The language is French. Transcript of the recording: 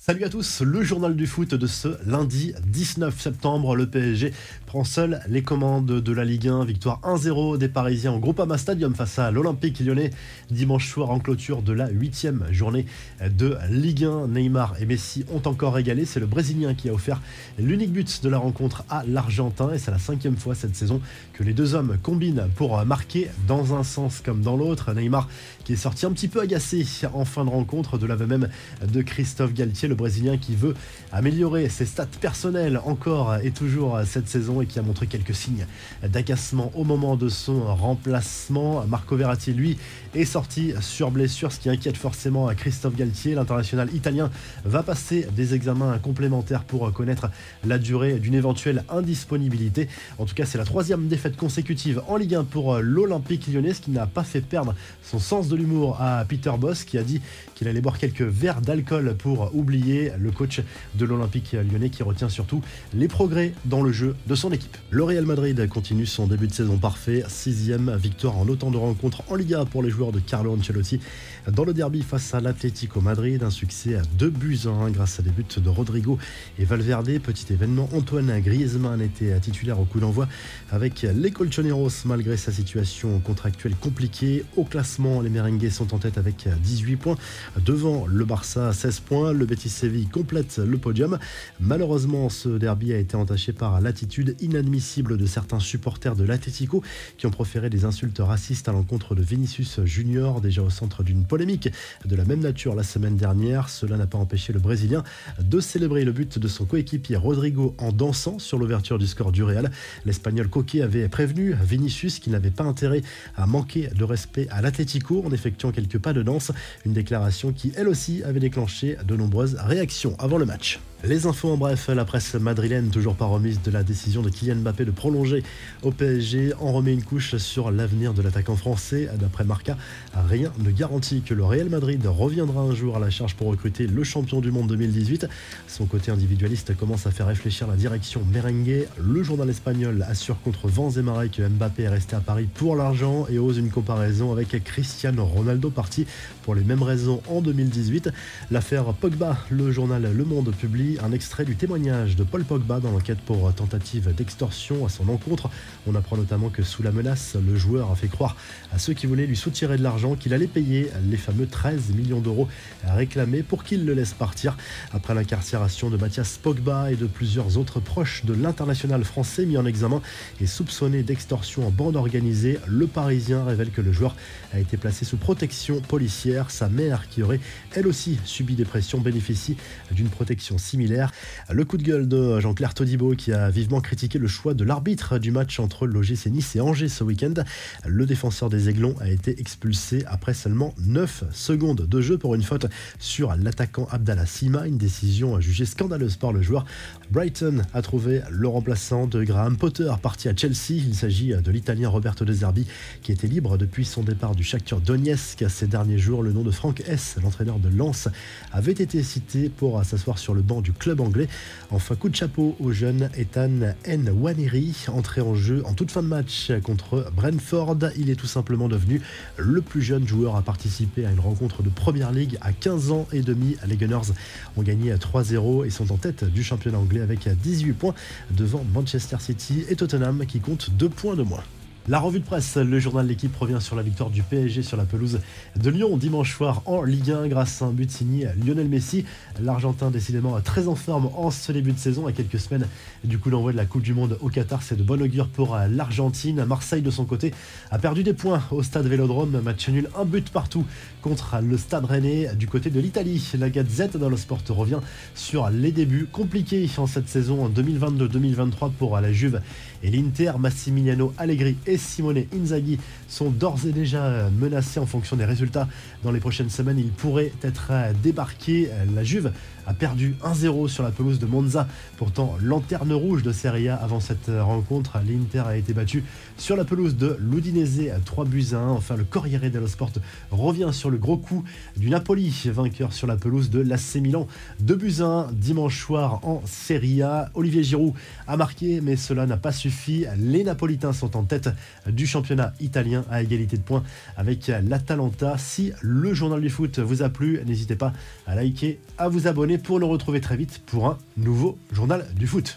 Salut à tous, le journal du foot de ce lundi 19 septembre. Le PSG prend seul les commandes de la Ligue 1. Victoire 1-0 des Parisiens au Groupama Stadium face à l'Olympique lyonnais dimanche soir en clôture de la huitième journée de Ligue 1. Neymar et Messi ont encore régalé. C'est le Brésilien qui a offert l'unique but de la rencontre à l'Argentin et c'est la cinquième fois cette saison que les deux hommes combinent pour marquer dans un sens comme dans l'autre. Neymar qui est sorti un petit peu agacé en fin de rencontre de l'aveu même de Christophe Galtier, le Brésilien qui veut améliorer ses stats personnelles encore et toujours cette saison et qui a montré quelques signes d'agacement au moment de son remplacement. Marco Verratti, lui, est sorti sur blessure, ce qui inquiète forcément Christophe Galtier. L'international italien va passer des examens complémentaires pour connaître la durée d'une éventuelle indisponibilité. En tout cas, c'est la troisième défaite consécutive en Ligue 1 pour l'Olympique lyonnais, ce qui n'a pas fait perdre son sens de l'humour à Peter Boss, qui a dit qu'il allait boire quelques verres d'alcool pour oublier le coach de l'Olympique lyonnais qui retient surtout les progrès dans le jeu de son équipe. Le Real Madrid continue son début de saison parfait, sixième victoire en autant de rencontres en Liga pour les joueurs de Carlo Ancelotti dans le derby face à l'Atlético Madrid. Un succès à deux buts en 1 grâce à des buts de Rodrigo et Valverde. Petit événement, Antoine Griezmann était titulaire au coup d'envoi avec les Colchoneros malgré sa situation contractuelle compliquée. Au classement, les Merengues sont en tête avec 18 points. Devant le Barça, 16 points. Le Betis Séville complète le podium. Malheureusement, ce derby a été entaché par l'attitude inadmissible de certains supporters de l'Atlético qui ont proféré des insultes racistes à l'encontre de Vinicius Junior, déjà au centre d'une polémique de la même nature la semaine dernière. Cela n'a pas empêché le Brésilien de célébrer le but de son coéquipier Rodrigo en dansant sur l'ouverture du score du Real. L'Espagnol Coquet avait prévenu Vinicius qu'il n'avait pas intérêt à manquer de respect à l'Atlético en effectuant quelques pas de danse, une déclaration qui elle aussi avait déclenché de nombreuses réaction avant le match. Les infos en bref, la presse madrilène toujours pas remise de la décision de Kylian Mbappé de prolonger au PSG en remet une couche sur l'avenir de l'attaquant français. D'après Marca, rien ne garantit que le Real Madrid reviendra un jour à la charge pour recruter le champion du monde 2018. Son côté individualiste commence à faire réfléchir la direction merengue. Le journal espagnol assure contre vents et marées que Mbappé est resté à Paris pour l'argent et ose une comparaison avec Cristiano Ronaldo parti pour les mêmes raisons en 2018. L'affaire Pogba, le journal Le Monde publie un extrait du témoignage de Paul Pogba dans l'enquête pour tentative d'extorsion à son encontre. On apprend notamment que sous la menace, le joueur a fait croire à ceux qui voulaient lui soutirer de l'argent qu'il allait payer les fameux 13 millions d'euros réclamés pour qu'il le laisse partir. Après l'incarcération de Mathias Pogba et de plusieurs autres proches de l'international français mis en examen et soupçonné d'extorsion en bande organisée, le Parisien révèle que le joueur a été placé sous protection policière. Sa mère, qui aurait elle aussi subi des pressions, bénéficie d'une protection similaire le coup de gueule de Jean-Claire Todibo qui a vivement critiqué le choix de l'arbitre du match entre l'OGC Nice et Angers ce week-end. Le défenseur des Aiglons a été expulsé après seulement 9 secondes de jeu pour une faute sur l'attaquant Abdallah Sima, une décision jugée scandaleuse par le joueur. Brighton a trouvé le remplaçant de Graham Potter parti à Chelsea. Il s'agit de l'Italien Roberto De Zerbi qui était libre depuis son départ du Shakhtar Donetsk. Ces derniers jours, le nom de Frank S, l'entraîneur de Lens, avait été cité pour s'asseoir sur le banc du club anglais. Enfin, coup de chapeau au jeune Ethan Nwaneri, entré en jeu en toute fin de match contre Brentford. Il est tout simplement devenu le plus jeune joueur à participer à une rencontre de Première Ligue à 15 ans et demi. Les Gunners ont gagné à 3-0 et sont en tête du championnat anglais avec 18 points devant Manchester City et Tottenham qui comptent 2 points de moins. La revue de presse, le journal de l'équipe revient sur la victoire du PSG sur la pelouse de Lyon dimanche soir en Ligue 1 grâce à un but signé Lionel Messi. L'Argentin décidément très en forme en ce début de saison à quelques semaines du coup l'envoi de la Coupe du Monde au Qatar. C'est de bon augure pour l'Argentine. Marseille de son côté a perdu des points au stade Vélodrome. Match nul, un but partout contre le stade rennais du côté de l'Italie. La Gazette dans le sport revient sur les débuts compliqués en cette saison 2022-2023 pour la Juve et l'Inter. Massimiliano Allegri et Simone Inzaghi sont d'ores et déjà menacés en fonction des résultats. Dans les prochaines semaines, ils pourraient être débarqués. La Juve a perdu 1-0 sur la pelouse de Monza, pourtant lanterne rouge de Serie A avant cette rencontre. L'Inter a été battu sur la pelouse de l'Udinese 3 buts à 1. Enfin, le Corriere dello Sport revient sur le gros coup du Napoli, vainqueur sur la pelouse de l'AC Milan. 2 buts à 1 dimanche soir en Serie A. Olivier Giroud a marqué, mais cela n'a pas suffi. Les Napolitains sont en tête du championnat italien à égalité de points avec l'Atalanta. Si le journal du foot vous a plu, n'hésitez pas à liker, à vous abonner pour le retrouver très vite pour un nouveau journal du foot.